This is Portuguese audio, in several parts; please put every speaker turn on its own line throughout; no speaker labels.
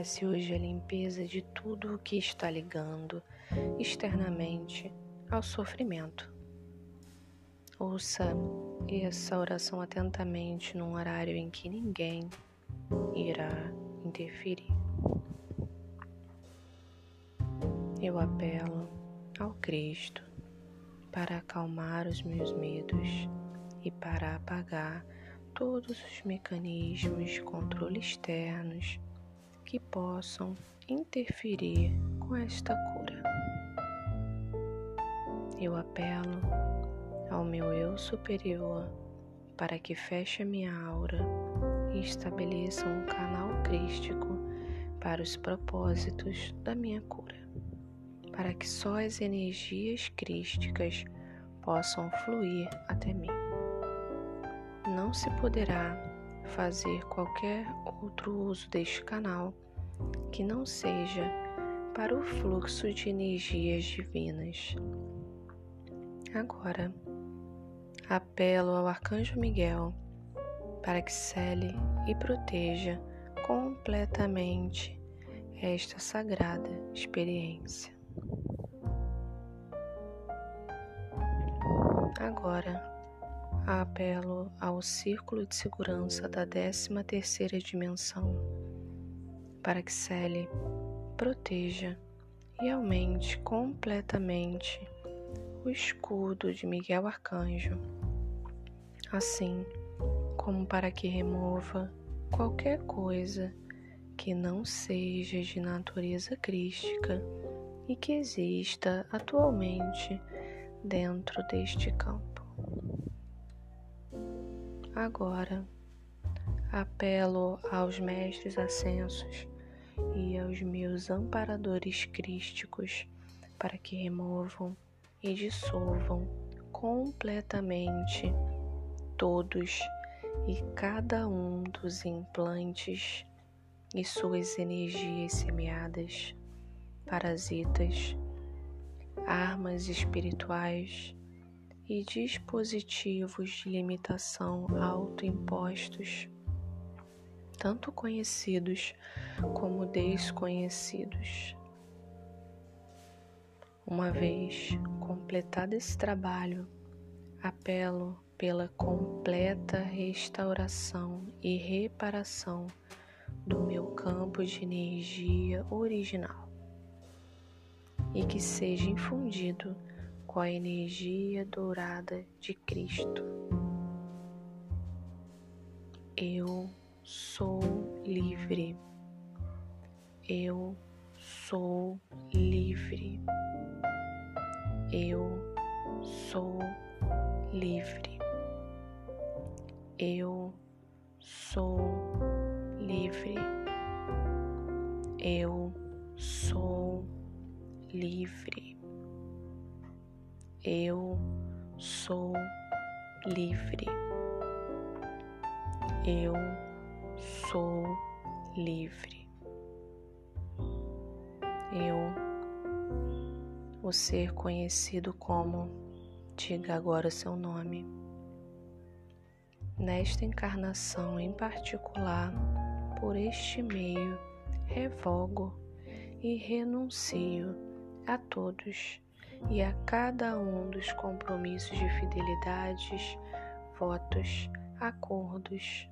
Comece hoje a limpeza de tudo o que está ligando externamente ao sofrimento. Ouça essa oração atentamente num horário em que ninguém irá interferir. Eu apelo ao Cristo para acalmar os meus medos e para apagar todos os mecanismos de controle externos que possam interferir com esta cura. Eu apelo ao meu eu superior para que feche a minha aura e estabeleça um canal crístico para os propósitos da minha cura, para que só as energias crísticas possam fluir até mim. Não se poderá fazer qualquer outro uso deste canal que não seja para o fluxo de energias divinas. Agora, apelo ao Arcanjo Miguel para que cele e proteja completamente esta sagrada experiência. Agora, apelo ao círculo de segurança da 13 terceira dimensão para que cele, proteja e aumente completamente o escudo de Miguel Arcanjo, assim como para que remova qualquer coisa que não seja de natureza crística e que exista atualmente dentro deste campo. Agora, apelo aos mestres ascensos e aos meus amparadores crísticos para que removam e dissolvam completamente todos e cada um dos implantes e suas energias semeadas, parasitas, armas espirituais e dispositivos de limitação autoimpostos, tanto conhecidos como desconhecidos. Uma vez completado esse trabalho, apelo pela completa restauração e reparação do meu campo de energia original e que seja infundido com a energia dourada de Cristo. Eu sou livre. Eu sou livre. Eu sou livre. Eu sou livre. Eu sou livre. Eu sou livre. Eu sou livre. Eu, o ser conhecido como, diga agora seu nome. Nesta encarnação em particular, por este meio, revogo e renuncio a todos e a cada um dos compromissos de fidelidades, votos, acordos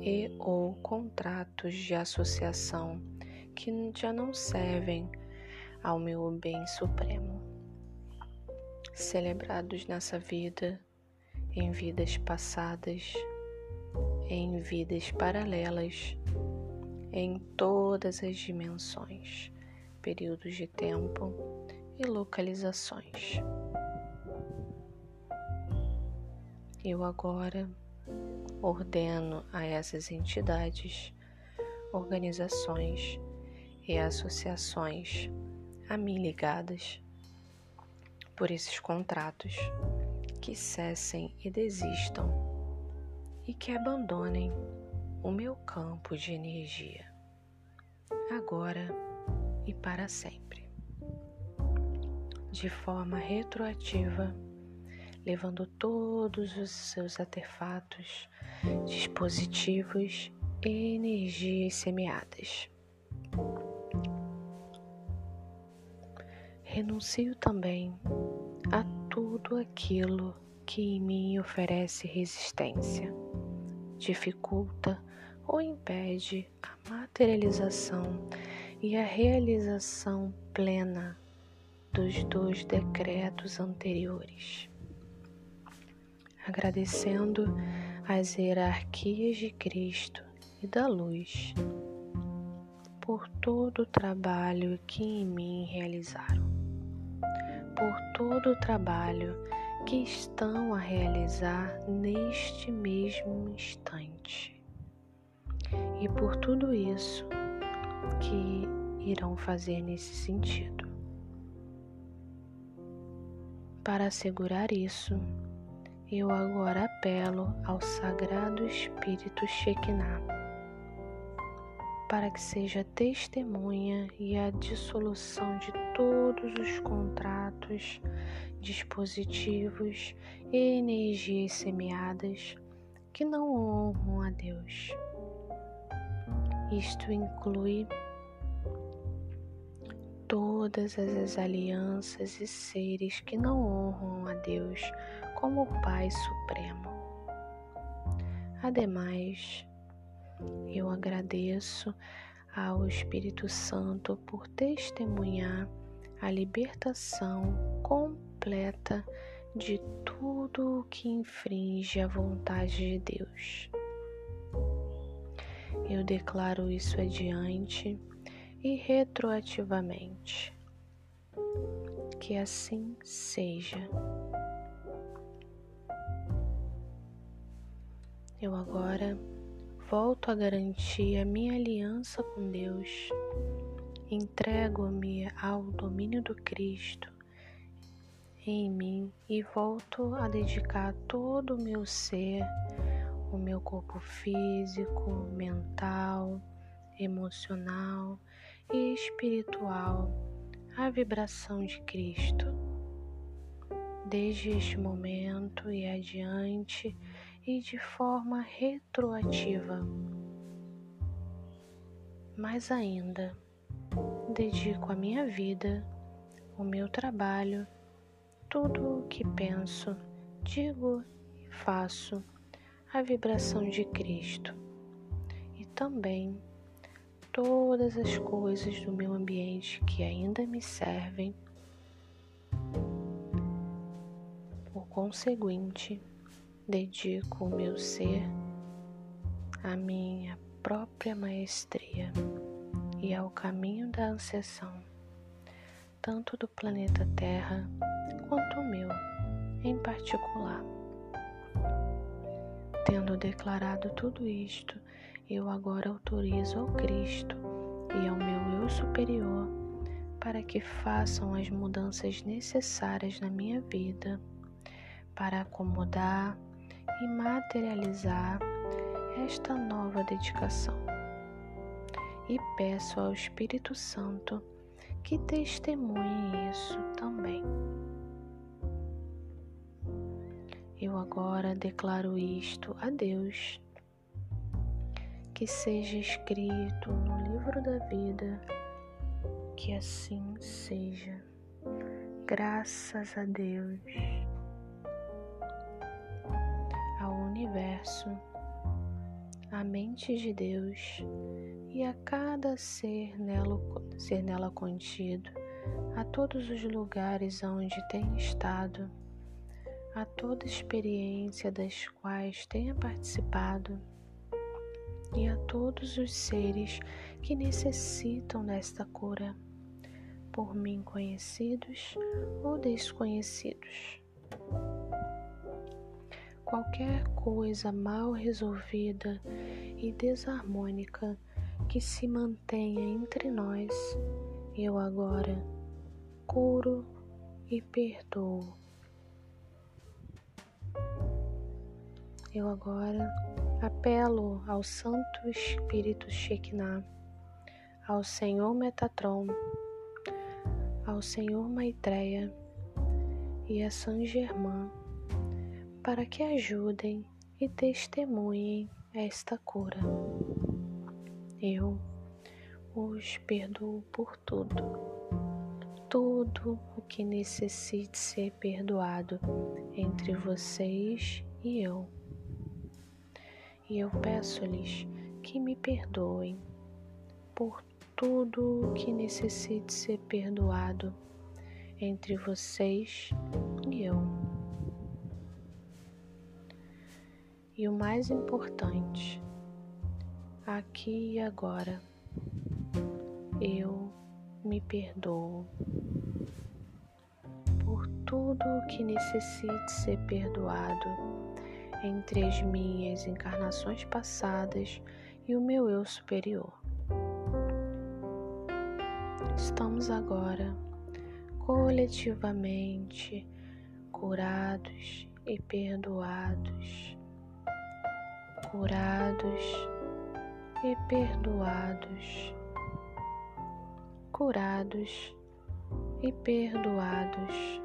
e ou contratos de associação que já não servem ao meu bem supremo, celebrados nessa vida, em vidas passadas, em vidas paralelas, em todas as dimensões, períodos de tempo e localizações. Eu agora ordeno a essas entidades, organizações e associações a mim ligadas por esses contratos que cessem e desistam e que abandonem o meu campo de energia, agora e para sempre, de forma retroativa, levando todos os seus artefatos, dispositivos e energias semeadas Renuncio também a tudo aquilo que em mim oferece resistência, dificulta ou impede a materialização e a realização plena dos dois decretos anteriores. Agradecendo as hierarquias de Cristo e da luz por todo o trabalho que em mim realizaram, por todo o trabalho que estão a realizar neste mesmo instante e por tudo isso que irão fazer nesse sentido. Para assegurar isso, eu agora apelo ao Sagrado Espírito Shekinah para que seja testemunha e a dissolução de todos os contratos, dispositivos e energias semeadas que não honram a Deus. Isto inclui todas as alianças e seres que não honram a Deus como o Pai Supremo. Ademais, eu agradeço ao Espírito Santo por testemunhar a libertação completa de tudo o que infringe a vontade de Deus. Eu declaro isso adiante e retroativamente. Que assim seja. Eu agora volto a garantir a minha aliança com Deus, entrego-me ao domínio do Cristo em mim e volto a dedicar todo o meu ser, o meu corpo físico, mental, emocional e espiritual à vibração de Cristo. Desde este momento e adiante, e de forma retroativa. Mais ainda, dedico a minha vida, o meu trabalho, tudo o que penso, digo e faço à vibração de Cristo e também todas as coisas do meu ambiente que ainda me servem. Por conseguinte, dedico o meu ser à minha própria maestria e ao caminho da ascensão, tanto do planeta Terra quanto o meu em particular. Tendo declarado tudo isto, eu agora autorizo ao Cristo e ao meu eu superior para que façam as mudanças necessárias na minha vida para acomodar e materializar esta nova dedicação. E peço ao Espírito Santo que testemunhe isso também. Eu agora declaro isto a Deus, que seja escrito no livro da vida, que assim seja. Graças a Deus. Universo, a mente de Deus e a cada ser nela, ser nela contido, a todos os lugares onde tem estado, a toda experiência das quais tenha participado e a todos os seres que necessitam desta cura, por mim conhecidos ou desconhecidos qualquer coisa mal resolvida e desarmônica que se mantenha entre nós, eu agora curo e perdoo. Eu agora apelo ao Santo Espírito Shekinah, ao Senhor Metatron, ao Senhor Maitreya e a San Germain para que ajudem e testemunhem esta cura. Eu, os perdoo por tudo. Tudo o que necessite ser perdoado entre vocês e eu. E eu peço-lhes que me perdoem por tudo o que necessite ser perdoado entre vocês e eu. E o mais importante, aqui e agora, eu me perdoo por tudo o que necessite ser perdoado entre as minhas encarnações passadas e o meu eu superior. Estamos agora coletivamente curados e perdoados curados e perdoados, curados e perdoados.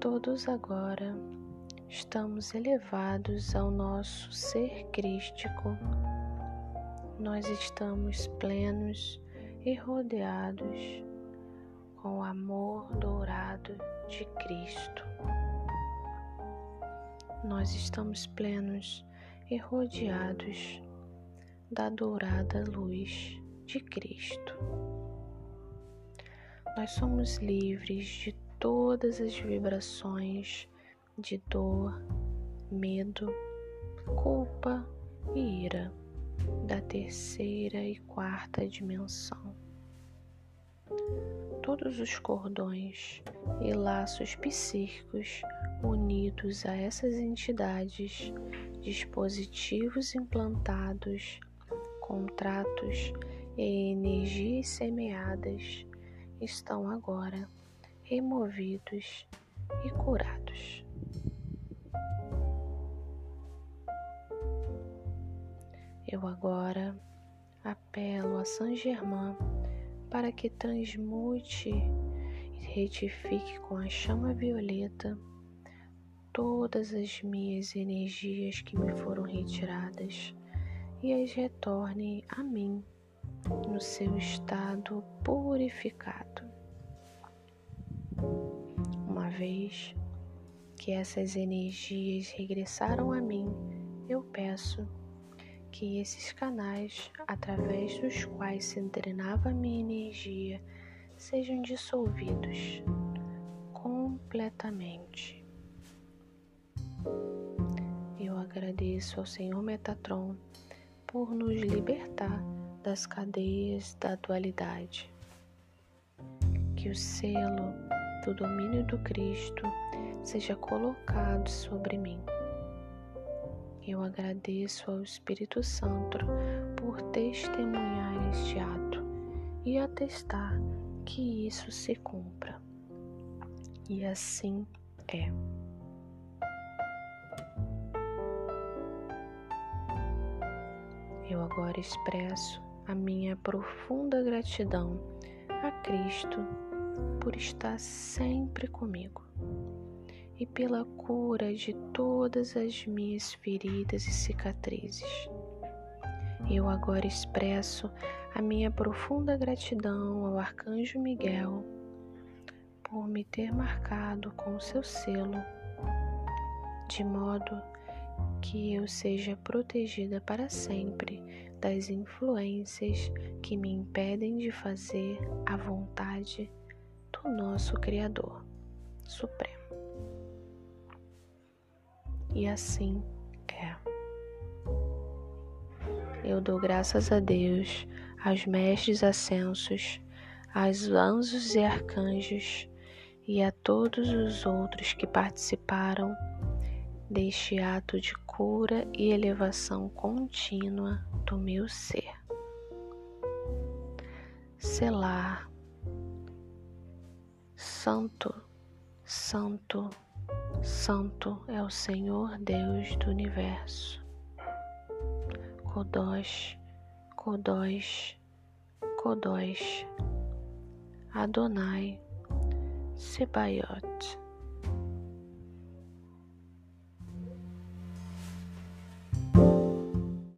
Todos agora estamos elevados ao nosso ser crístico. Nós estamos plenos e rodeados com o amor dourado de Cristo nós estamos plenos e rodeados da dourada luz de Cristo. Nós somos livres de todas as vibrações de dor, medo, culpa e ira da terceira e quarta dimensão. Todos os cordões e laços psíquicos unidos a essas entidades, dispositivos implantados, contratos e energias semeadas estão agora removidos e curados. Eu agora apelo a Saint Germain para que transmute e retifique com a chama violeta todas as minhas energias que me foram retiradas e as retorne a mim no seu estado purificado. Uma vez que essas energias regressaram a mim, eu peço que esses canais através dos quais se drenava minha energia sejam dissolvidos completamente eu agradeço ao Senhor Metatron por nos libertar das cadeias da dualidade. Que o selo do domínio do Cristo seja colocado sobre mim. Eu agradeço ao Espírito Santo por testemunhar este ato e atestar que isso se cumpra. E assim é. Eu agora expresso a minha profunda gratidão a Cristo por estar sempre comigo e pela cura de todas as minhas feridas e cicatrizes. Eu agora expresso a minha profunda gratidão ao Arcanjo Miguel por me ter marcado com seu selo, de modo que eu seja protegida para sempre das influências que me impedem de fazer a vontade do nosso Criador Supremo. E assim é. Eu dou graças a Deus, aos mestres ascensos, aos anjos e arcanjos e a todos os outros que participaram deste ato de cura e elevação contínua do meu ser. Selar, Santo, Santo, Santo é o Senhor Deus do universo. Kodosh, Kodosh, Kodosh, Adonai, Sebaiot.